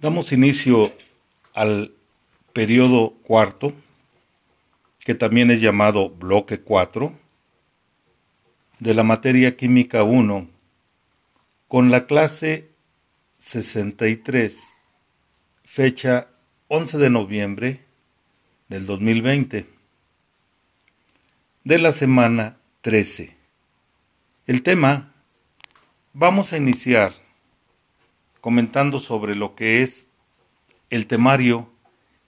Damos inicio al periodo cuarto, que también es llamado bloque 4, de la materia química 1, con la clase 63, fecha 11 de noviembre del 2020, de la semana 13. El tema, vamos a iniciar comentando sobre lo que es el temario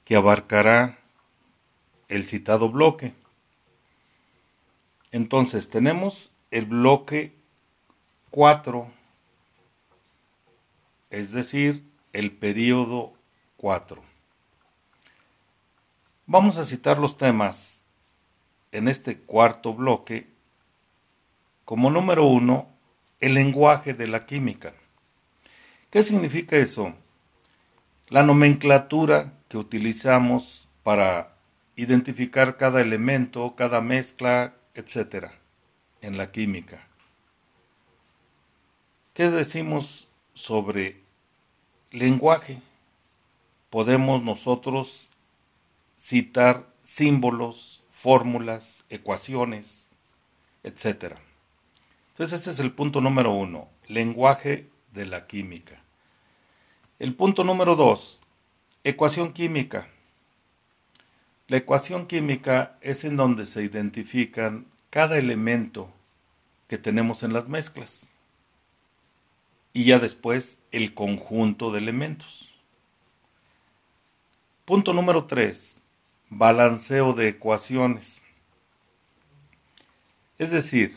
que abarcará el citado bloque. Entonces tenemos el bloque 4, es decir, el periodo 4. Vamos a citar los temas en este cuarto bloque como número uno, el lenguaje de la química. ¿Qué significa eso? La nomenclatura que utilizamos para identificar cada elemento, cada mezcla, etc. en la química. ¿Qué decimos sobre lenguaje? Podemos nosotros citar símbolos, fórmulas, ecuaciones, etc. Entonces ese es el punto número uno, lenguaje de la química. El punto número dos, ecuación química. La ecuación química es en donde se identifican cada elemento que tenemos en las mezclas y ya después el conjunto de elementos. Punto número tres, balanceo de ecuaciones. Es decir,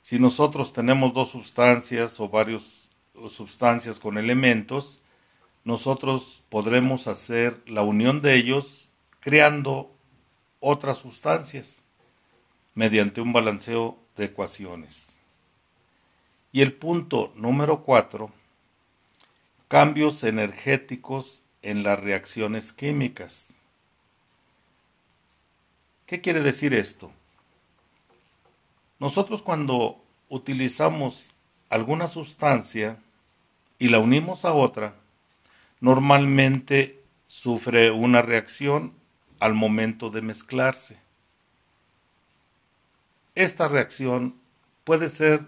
si nosotros tenemos dos sustancias o varias sustancias con elementos, nosotros podremos hacer la unión de ellos creando otras sustancias mediante un balanceo de ecuaciones. Y el punto número cuatro, cambios energéticos en las reacciones químicas. ¿Qué quiere decir esto? Nosotros cuando utilizamos alguna sustancia y la unimos a otra, normalmente sufre una reacción al momento de mezclarse. Esta reacción puede ser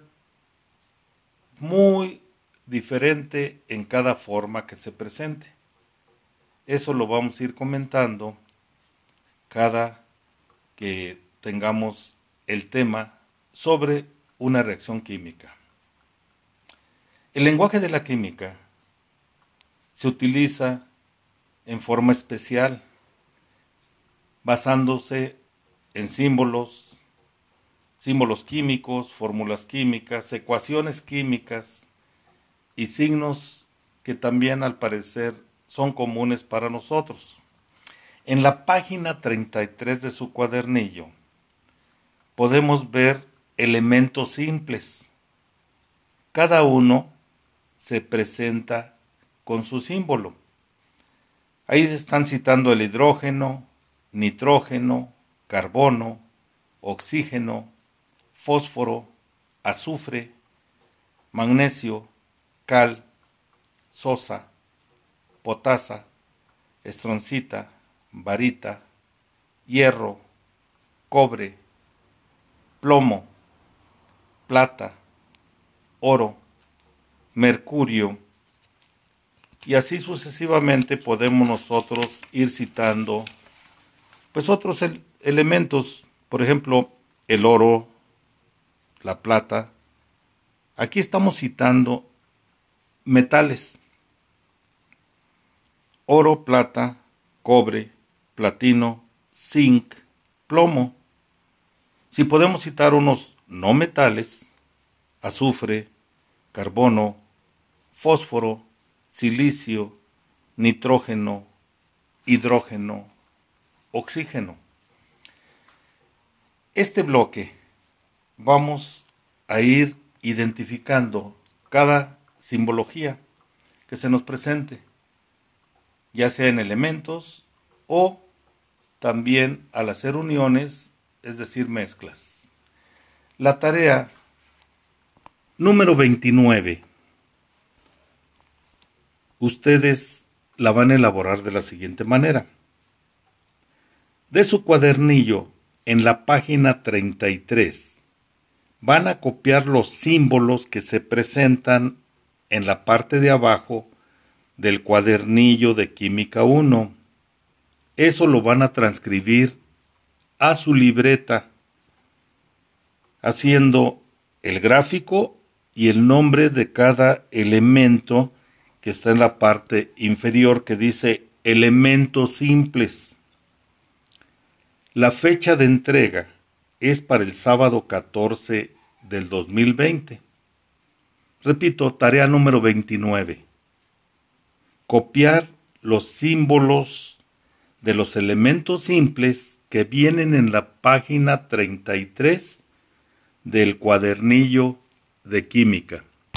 muy diferente en cada forma que se presente. Eso lo vamos a ir comentando cada que tengamos el tema sobre una reacción química. El lenguaje de la química se utiliza en forma especial, basándose en símbolos, símbolos químicos, fórmulas químicas, ecuaciones químicas y signos que también al parecer son comunes para nosotros. En la página 33 de su cuadernillo podemos ver elementos simples. Cada uno se presenta con su símbolo. Ahí se están citando el hidrógeno, nitrógeno, carbono, oxígeno, fósforo, azufre, magnesio, cal, sosa, potasa, estroncita, varita, hierro, cobre, plomo, plata, oro, mercurio, y así sucesivamente podemos nosotros ir citando pues otros elementos, por ejemplo, el oro, la plata. Aquí estamos citando metales. Oro, plata, cobre, platino, zinc, plomo. Si podemos citar unos no metales, azufre, carbono, fósforo, silicio, nitrógeno, hidrógeno, oxígeno. Este bloque vamos a ir identificando cada simbología que se nos presente, ya sea en elementos o también al hacer uniones, es decir, mezclas. La tarea número 29 ustedes la van a elaborar de la siguiente manera. De su cuadernillo, en la página 33, van a copiar los símbolos que se presentan en la parte de abajo del cuadernillo de Química 1. Eso lo van a transcribir a su libreta, haciendo el gráfico y el nombre de cada elemento que está en la parte inferior que dice elementos simples. La fecha de entrega es para el sábado 14 del 2020. Repito, tarea número 29. Copiar los símbolos de los elementos simples que vienen en la página 33 del cuadernillo de química.